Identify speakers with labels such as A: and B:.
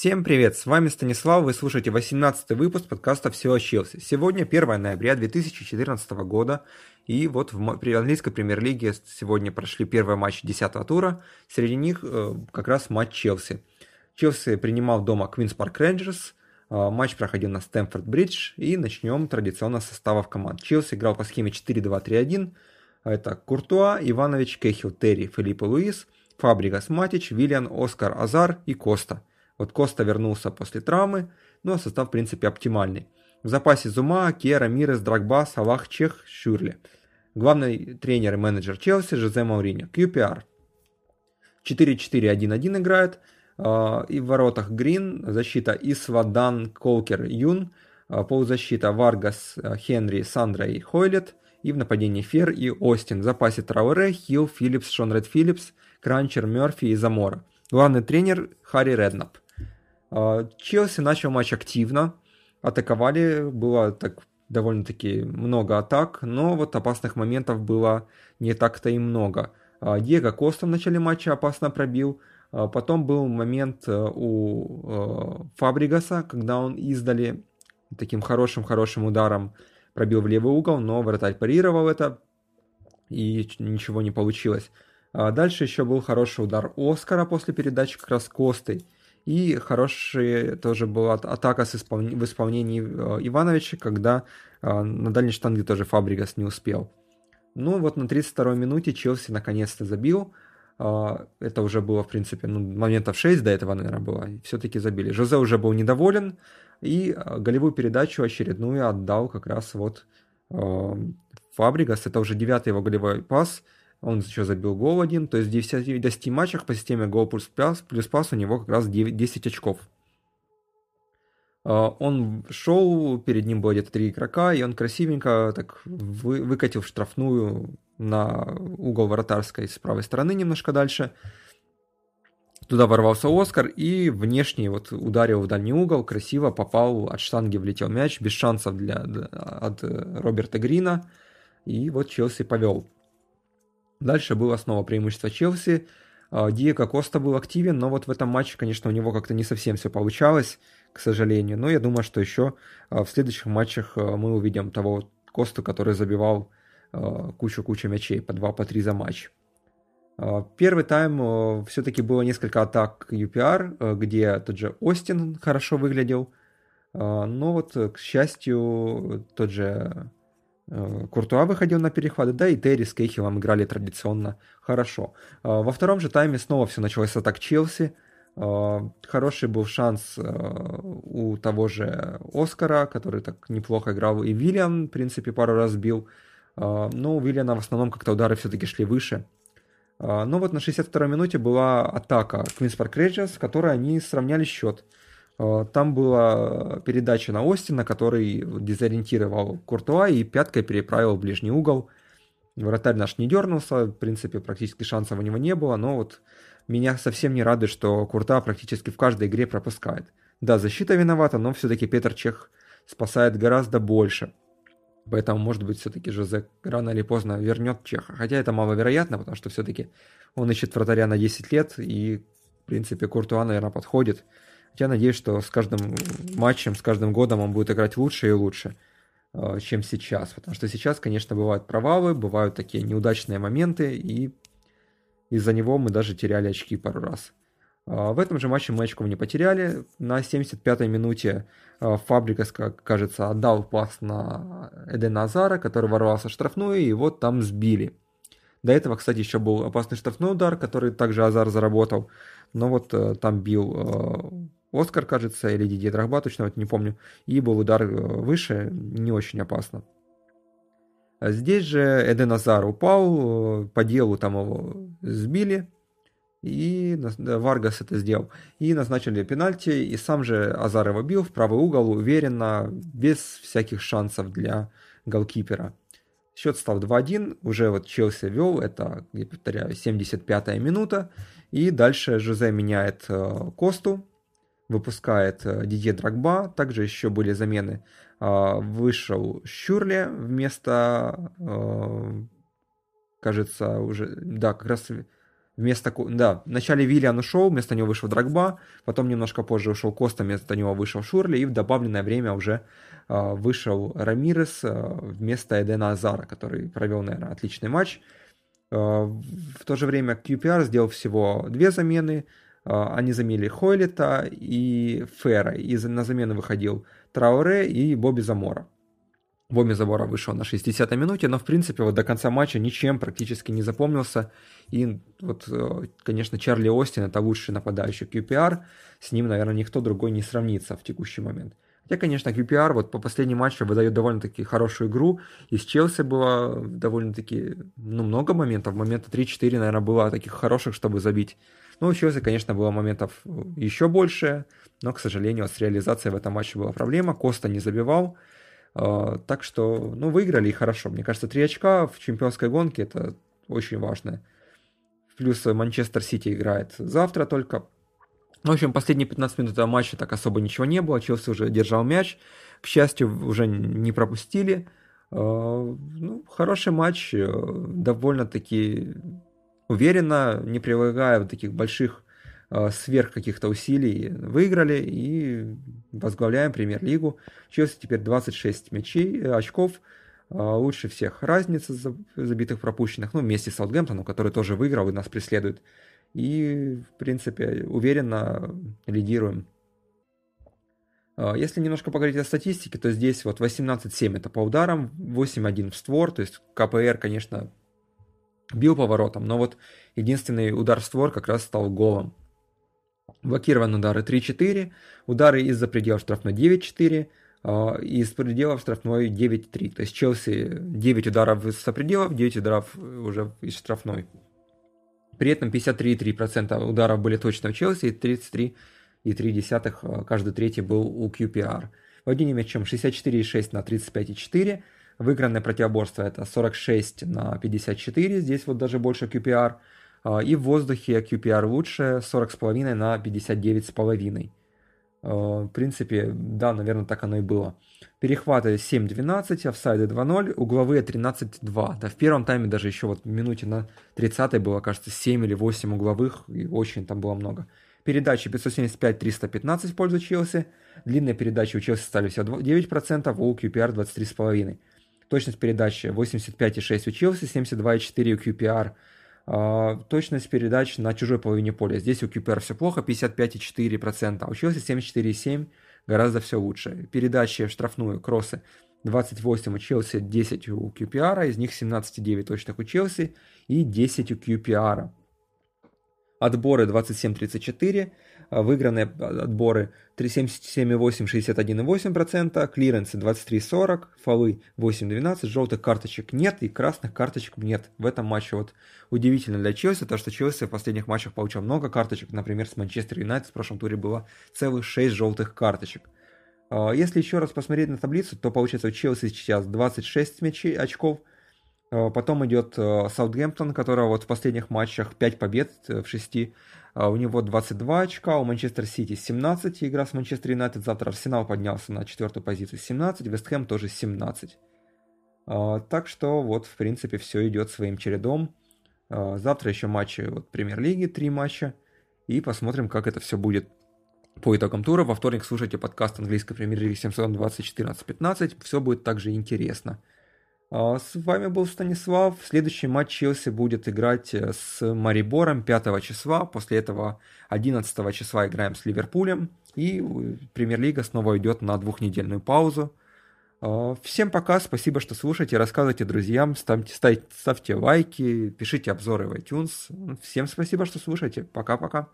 A: Всем привет, с вами Станислав, вы слушаете 18 выпуск подкаста «Все о Челси». Сегодня 1 ноября 2014 года, и вот в английской премьер-лиге сегодня прошли первые матчи 10 тура, среди них э, как раз матч Челси. Челси принимал дома Квинс Парк Рейнджерс, матч проходил на Стэнфорд Бридж, и начнем традиционно с составов команд. Челси играл по схеме 4-2-3-1, это Куртуа, Иванович, Кехил, Терри, Филипе Луис, Фабрегас, Матич, Виллиан, Оскар Азар и Коста – вот Коста вернулся после травмы, но состав в принципе оптимальный. В запасе Зума, Аке, Рамирес, Дрогба, Салах, Чех, Шюррле. Главный тренер и менеджер Челси Жозе Мауриньо. QPR. 4-4-1-1 играет. А, и в воротах Грин, защита Исла, Данн, Колкер, Юн, а, полузащита Варгас, а, Хенри, Сандро и Хойлетт, и в нападении Фер и Остин. В запасе Траоре, Хилл, Филлипс, Шон Райт-Филлипс, Кранчар, Мерфи и Замора. Главный тренер Харри Реднап. А, Челси начал матч активно, атаковали, было так довольно-таки много атак, но вот опасных моментов было не так-то и много. А, Диего Коста в начале матча опасно пробил, а, потом был момент э, у э, Фабрегаса, когда он издали таким хорошим-хорошим ударом пробил в левый угол, но вратарь парировал это, и ничего не получилось. Дальше еще был хороший удар Оскара после передачи как раз Костой, и хорошая тоже была атака с испол... в исполнении э, Ивановича, когда э, на дальней штанге тоже Фабригас не успел. Ну вот на 32-й минуте Челси наконец-то забил. Э, это уже было, в принципе, ну, моментов 6 до этого, наверное, было. Все-таки забили. Жозе уже был недоволен. И голевую передачу очередную отдал как раз вот Фабригас. Это уже девятый его голевой пас – он еще забил гол один, то есть в 10, 10 матчах по системе гол плюс пас, плюс пас у него как раз 9, 10 очков. А, он шел, перед ним было где-то три игрока, и он красивенько так вы, выкатил штрафную на угол вратарской с правой стороны немножко дальше. Туда ворвался Оскар и внешне вот ударил в дальний угол, красиво попал, от штанги влетел мяч, без шансов для, от Роберта Грина. И вот Челси повел. Дальше было снова преимущество Челси. А, Диего Коста был активен, но вот в этом матче, конечно, у него как-то не совсем все получалось, к сожалению. Но я думаю, что еще а, в следующих матчах а, мы увидим того Косту, который забивал кучу-кучу мячей, по 2 по 3 за матч. Первый тайм все-таки было несколько атак UPR, где тот же Остин хорошо выглядел. Но вот, к счастью, тот же Куртуа выходил на перехваты, да и Терри с Кейхилом играли традиционно хорошо. Э, во втором же тайме снова все началось с атак Челси. Э, хороший был шанс у того же Оскара, который так неплохо играл, и Вильям, в принципе, пару раз бил. Но у Вильяна в основном как-то удары все-таки шли выше. Но вот на 62-й минуте была атака Квинс Парк Рейнджерс, в которой они сравняли счет. Э, там была передача на Остина, который дезориентировал Куртуа и пяткой переправил в ближний угол. Вратарь наш не дернулся, в принципе, практически шансов у него не было, но вот меня совсем не радует, что Куртуа практически в каждой игре пропускает. Да, защита виновата, но все-таки Петр Чех спасает гораздо больше. Поэтому, может быть, все-таки Жозе рано или поздно вернет Чеха. Хотя это маловероятно, потому что все-таки он ищет вратаря на 10 лет, и, в принципе, Куртуа, наверное, подходит. Я надеюсь, что с каждым матчем, с каждым годом он будет играть лучше и лучше, э, чем сейчас. Потому что сейчас, конечно, бывают провалы, бывают такие неудачные моменты, и из-за него мы даже теряли очки пару раз. Э, в этом же матче мы очков не потеряли. На 75-й минуте э, Фабрикас, как кажется, отдал пас на Эдена Азара, который ворвался в штрафную, и вот там сбили. До этого, кстати, еще был опасный штрафной удар, который также Азар заработал. Но вот там бил Оскар, кажется, или Дидье Драгба, точно вот не помню, и был удар э, выше, не очень опасно. Здесь же Эден Азар упал, э, по делу там его сбили, и Варгас это сделал. И назначили пенальти, и сам же Азар его бил в правый угол, уверенно, без всяких шансов для голкипера. Счет стал 2-1, уже вот Челси вел, это, я повторяю, 75-я минута, и дальше Жозе меняет э, Косту, выпускает э, Дидье Драгба. Также еще были замены. А, вышел Щурли вместо, э, кажется, уже, да, как раз Вместо, да, вначале Виллиан ушел, вместо него вышел Драгба, потом немножко позже ушел Коста, вместо него вышел Шурли, и в добавленное время уже э, вышел Рамирес э, вместо Эдена Азара, который провел, наверное, отличный матч. Э, в то же время QPR сделал всего две замены, э, они заменили Хойлета и Фера, и на замену выходил Трауре и Бобби Замора. Боми Забора вышел на 60-й минуте, но в принципе вот до конца матча ничем практически не запомнился. И вот, э, конечно, Чарли Остин это лучший нападающий QPR, с ним, наверное, никто другой не сравнится в текущий момент. Хотя, конечно, QPR вот по последнему матчу выдает довольно-таки хорошую игру. И с Челси было довольно-таки ну, много моментов. Момента 3-4, наверное, было таких хороших, чтобы забить. Ну, у Челси, конечно, было моментов еще больше, но, к сожалению, с реализацией в этом матче была проблема. Коста не забивал. А, так что, ну, выиграли и хорошо. Мне кажется, три очка в чемпионской гонке это очень важно. Плюс Манчестер Сити играет завтра только. В общем, последние 15 минут этого матча так особо ничего не было. Челси уже держал мяч. К счастью, уже не пропустили. А, ну, хороший матч. Э, довольно-таки уверенно, не прилагая таких больших Э, сверх каких-то усилий выиграли и возглавляем премьер-лигу. Челси теперь 26 мячей, э, очков, э, лучше всех разница забитых пропущенных, ну, вместе с Саутгемптоном, который тоже выиграл и нас преследует. И, в принципе, уверенно лидируем. Если немножко поговорить о статистике, то здесь вот 18-7 это по ударам, 8-1 в створ, то есть КПР, конечно, бил поворотом, но вот единственный удар в створ как раз стал голом. Блокированы удары 3-4, удары из-за пределов штрафной 9-4, а, из пределов штрафной 9-3. То есть Челси 9 ударов из-за пределов, 9 ударов уже из штрафной. При этом 53,3% ударов были точно у Челси и 33,3% а, каждый третий был у QPR. Владение мячом 64,6 на 35,4. Выигранное противоборство это 46 на 54, здесь вот даже больше QPR. А, и в воздухе QPR лучше 40,5 на 59,5. А, в принципе, да, наверное, так оно и было. Перехваты 7-12, офсайды 2-0, угловые 13-2. Да, в первом тайме даже еще вот в минуте на 30 было, кажется, 7 или 8 угловых, и очень там было много. Передачи 575-315 в пользу Челси. Длинные передачи у Челси стали всего 9%, у QPR 23,5%. Точность передачи 85,6 у Челси, 72,4 у QPR. А, точность передач на чужой половине поля. Здесь у QPR все плохо, 55,4%, а у Челси 74,7%, гораздо все лучше. Передачи в штрафную, кроссы 28 у Челси, 10 у QPR, из них 17,9 точных у Челси и 10 у QPR. Отборы 27-34, а, выигранные отборы 77,8, 61,8%, клиренсы 23,40, фолы 8,12, желтых карточек нет и красных карточек нет. В этом матче вот удивительно для Челси, то что Челси в последних матчах получал много карточек, например, с Манчестер Юнайтед в прошлом туре было целых 6 желтых карточек. А, если еще раз посмотреть на таблицу, то получается у Челси сейчас 26 мячей, очков, а, Потом идет Саутгемптон, которого вот в последних матчах 5 побед э, в 6 а, у него 22 очка, у Манчестер Сити 17, игра с Манчестер Юнайтед, завтра Арсенал поднялся на четвертую позицию 17, Вестхэм тоже 17. А, так что вот, в принципе, все идет своим чередом. А, завтра еще матчи вот, премьер-лиги, три матча, и посмотрим, как это все будет по итогам тура. Во вторник слушайте подкаст английской премьер-лиги 720-14-15, все будет также интересно. А, с вами был Станислав. Следующий матч Челси будет играть э, с Марибором 5 числа. После этого 11 числа играем с Ливерпулем. И э, премьер-лига снова идет на двухнедельную паузу. А, всем пока, спасибо, что слушаете, рассказывайте друзьям, ставьте, ставьте, ставьте лайки, пишите обзоры в iTunes. Всем спасибо, что слушаете. Пока-пока.